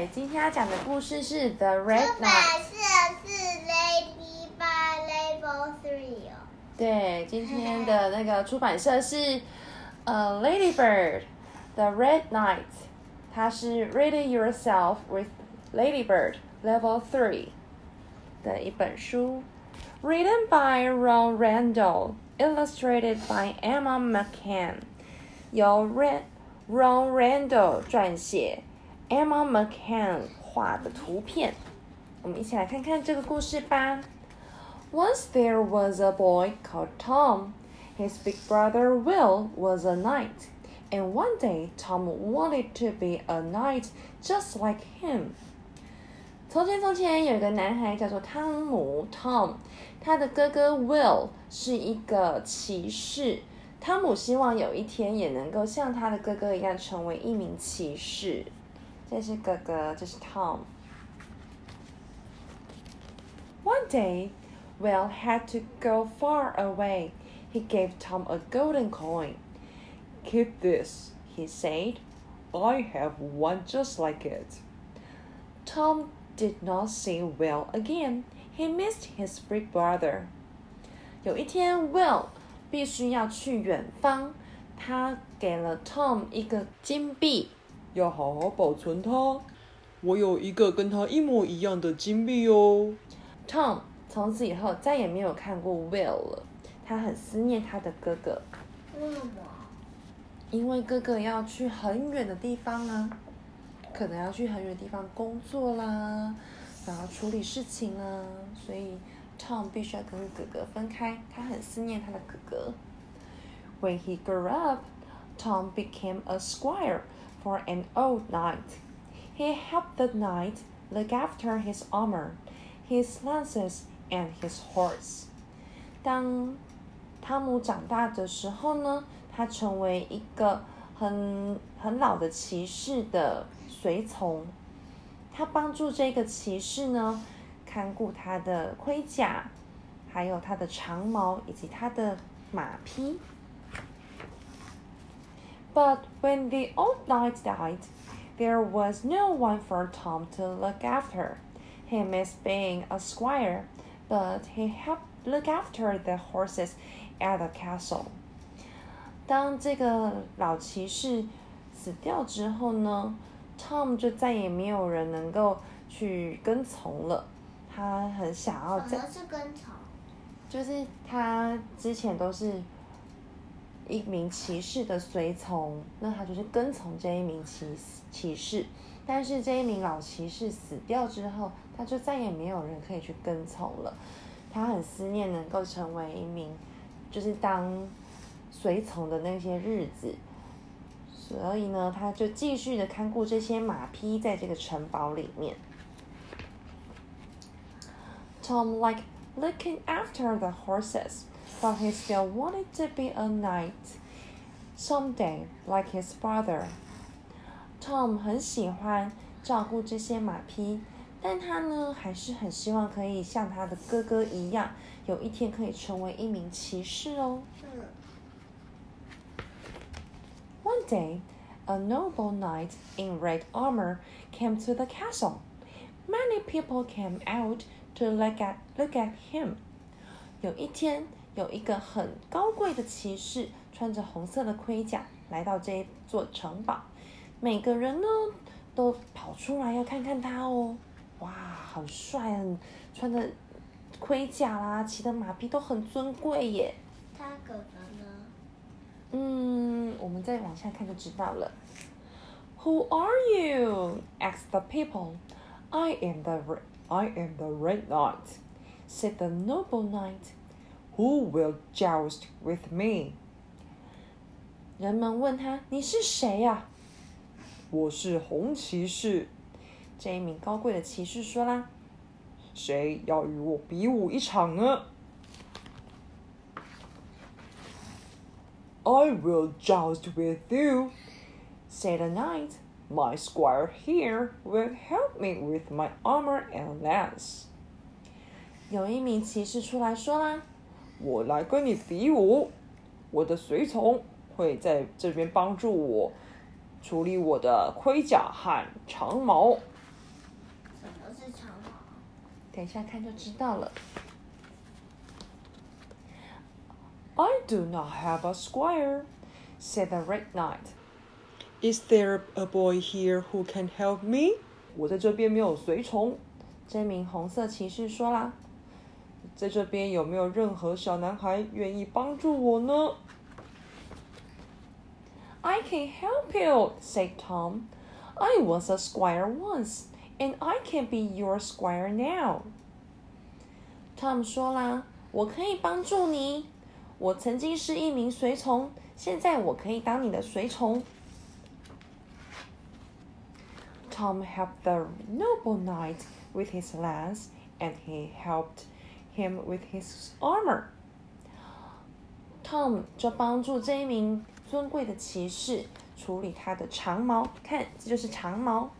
对，今天要讲的故事是《The Red Knight》。是是 Lady by Label Three 哦。对，今天的那个出版社是呃《Lady Bird》The Red Knight，它是 Read Yourself with Lady Bird Level Three 的一本书，Written by Ron Randall, illustrated by Emma McCann，由 Ron Randall 撰写，Emma McCann 画的图片。我们一起来看看这个故事吧。Once there was a boy called Tom. His big brother Will was a knight, and one day Tom wanted to be a knight just like him. 从前，从前有一个男孩叫做汤姆 （Tom），他的哥哥 Will 是一个骑士。汤姆希望有一天也能够像他的哥哥一样成为一名骑士。这是哥哥，这是 Tom。One day, Will had to go far away. He gave Tom a golden coin. Keep this, he said. I have one just like it. Tom did not see Will again. He missed his big brother. 有一天，Will 必须要去远方，他给了 Tom 一个金币， 要好好保存它。我有一个跟它一模一样的金币哦。Tom 从此以后再也没有看过 Will 了，他很思念他的哥哥，为什么？因为哥哥要去很远的地方啊，可能要去很远的地方工作啦，然后处理事情啦，所以 Tom 必须要跟哥哥分开，他很思念他的哥哥。When he grew up, Tom became a squire for an old knight. He helped the knight look after his armor, his lances, and his horse. 当汤姆长大的时候呢，他成为一个很很老的骑士的随从。他帮助这个骑士呢，看顾他的盔甲，还有他的长矛以及他的马匹。But when the old knight died, there was no one for Tom to look after. He missed being a squire, but he helped look after the horses at the castle. 当这个老骑士死掉之后呢，Tom 就再也没有人能够去跟从了。他很想要在什么是跟从？就是他之前都是 一名骑士的随从，那他就是跟从这一名骑骑士。但是这一名老骑士死掉之后，他就再也没有人可以去跟从了。他很思念能够成为一名，就是当随从的那些日子，所以呢，他就继续的看顾这些马匹在这个城堡里面。Tom like looking after the horses, but he still wanted to be a knight someday, like his brother. Tom 很喜欢照顾这些马匹，但他呢还是很希望可以像他的哥哥一样，有一天可以成为一名骑士哦。嗯， One day, a noble knight in red armor came to the castle. Many people came out to look at look at him. 有一天， 有一个很高贵的骑士，穿着红色的盔甲，来到这座城堡。每个人呢，都跑出来要看看他哦。哇，很帅，很穿着盔甲啦，骑的马匹都很尊贵耶。他哥哥呢？嗯，我们再往下看就知道了。Who are you? asked the people. I am the I am the red knight, said the noble knight. Who will joust with me？人们问他：“你是谁呀、我是红骑士，这一名高贵的骑士说啦谁要与我比武一场呢？I will joust with you. ：“said the knight. My squire here will help me with my armor and lance. 有一名骑士出来说啦 我来跟你比武，我的随从会在这边帮助我处理我的盔甲和长矛。什么是长矛等一下看就知道了。I do not have a squire, said the Red Knight. Is there a boy here who can help me? 我在这边没有随从。这名红色骑士说啦，在这边有没有任何小男孩愿意帮助我呢？I can help you, said Tom. I was a squire once, and I can be your squire now. Tom 说啦，我可以帮助你。我曾经是一名随从，现在我可以当你的随从。Tom helped the noble knight with his lance, and he helped him with his armor. Tom 就帮助这一名尊贵的骑士处理他的长矛，看，这就是长矛，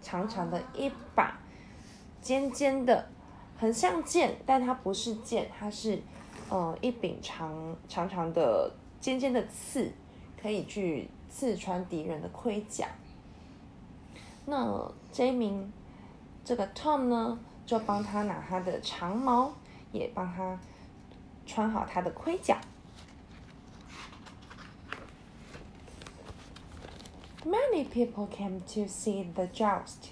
长长的一把，尖尖的，很像剑，但它不是剑，它是。呃，一柄长长长的、尖尖的刺，可以去刺穿敌人的盔甲。那这一名这个 Tom 呢，就帮他拿他的长矛，也帮他穿好他的盔甲。Many people came to see the joust.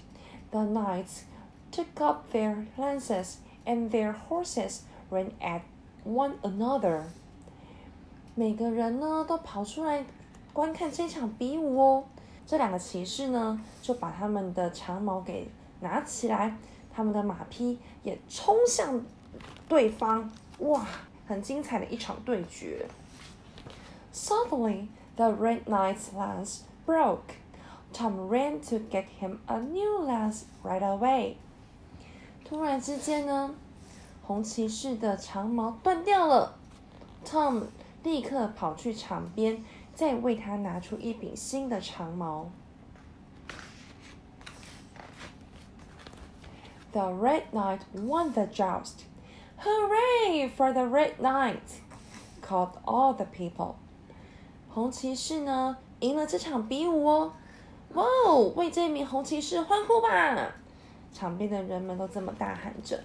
The knights took up their lances, and their horses ran at one another，每个人呢都跑出来观看这场比武哦。这两个骑士呢就把他们的长矛给拿起来，他们的马匹也冲向 对方。哇，很精彩的一场对决。Suddenly, the red knight's lance broke. Tom ran to get him a new lance right away. 突然之间呢。红骑士的长矛断掉了，Tom 立刻跑去场边，再为他拿出一柄新的长矛。The Red Knight won the joust. Hooray for the Red Knight! called all the people. 红骑士呢赢了这场比武哦！哇哦，为这名红骑士欢呼吧！场边的人们都这么大喊着。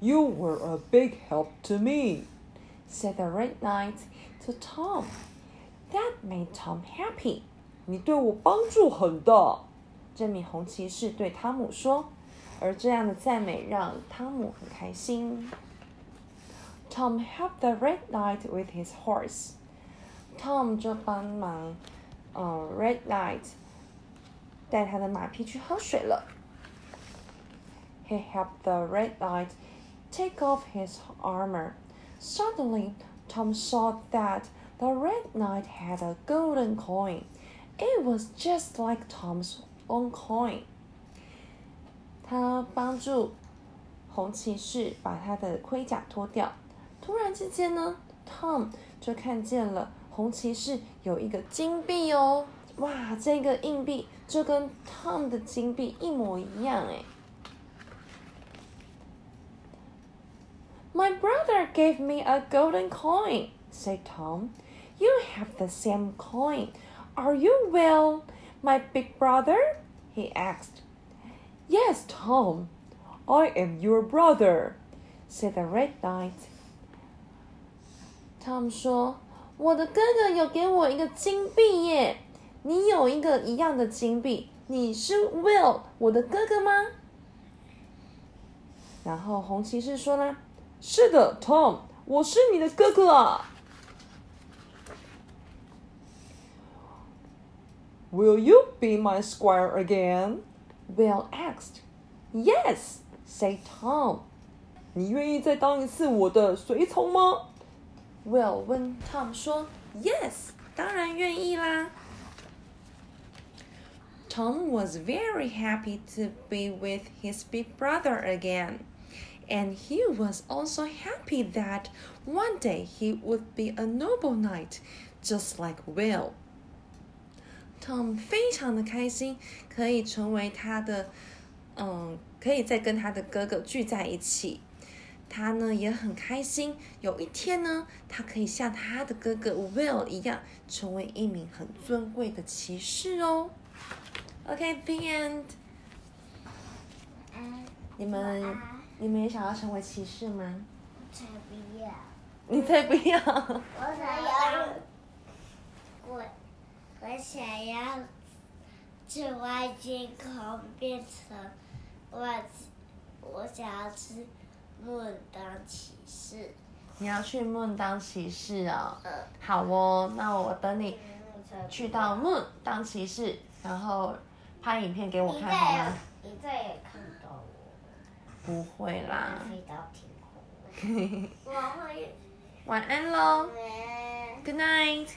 You were a big help to me, said the Red Knight to Tom. That made Tom happy. 你对我帮助很大， 这名红骑士对汤姆说。而这样的赞美让汤姆很开心。Tom helped the Red Knight with his horse. Tom 就帮忙，嗯，Red Knight 带他的马匹去喝水了。He helped the Red Knight take off his armor. Suddenly, Tom saw that the Red Knight had a golden coin. It was just like Tom's OwnCoin，他帮助红骑士把他的盔甲脱掉。突然之间呢，Tom 就看见了红骑士有一个金币哦，哇，这个硬币就跟 Tom 的金币一模一样哎。My brother gave me a golden coin, said Tom. You have the same coin. Are you Will? My big brother? he asked. Yes, Tom. I am your brother, said the Red Knight. Tom 说：“我的哥哥有给我一个金币耶，你有一个一样的金币，你是 Will 我的哥哥吗？”然后红骑士说呢。是的，Tom，我是你的哥哥啊。Will you be my squire again? Will asked. Yes, said Tom. 你愿意再当一次我的随从吗？Will 问 Tom 说：“Yes，当然愿意啦。” Tom was very happy to be with his big brother again and he was also happy that one day he would be a noble knight, just like Will. Tom 非常的开心，可以成为他的，嗯，可以再跟他的哥哥聚在一起。他呢也很开心，有一天呢，他可以像他的哥哥 Will 一样，成为一名很尊贵的骑士哦。OK，the、end。嗯，你们你们也想要成为骑士吗？才不要，你才不要！我想要，我我想要吃外星空变成我，我想要吃梦当骑士。你要去 Moon 当骑士哦。嗯，好哦，那我等你去到 Moon 当骑士，然后拍影片给我看好吗？你再也看不到我，不会啦。飞到天空。我会。晚安喽嗯，Good night。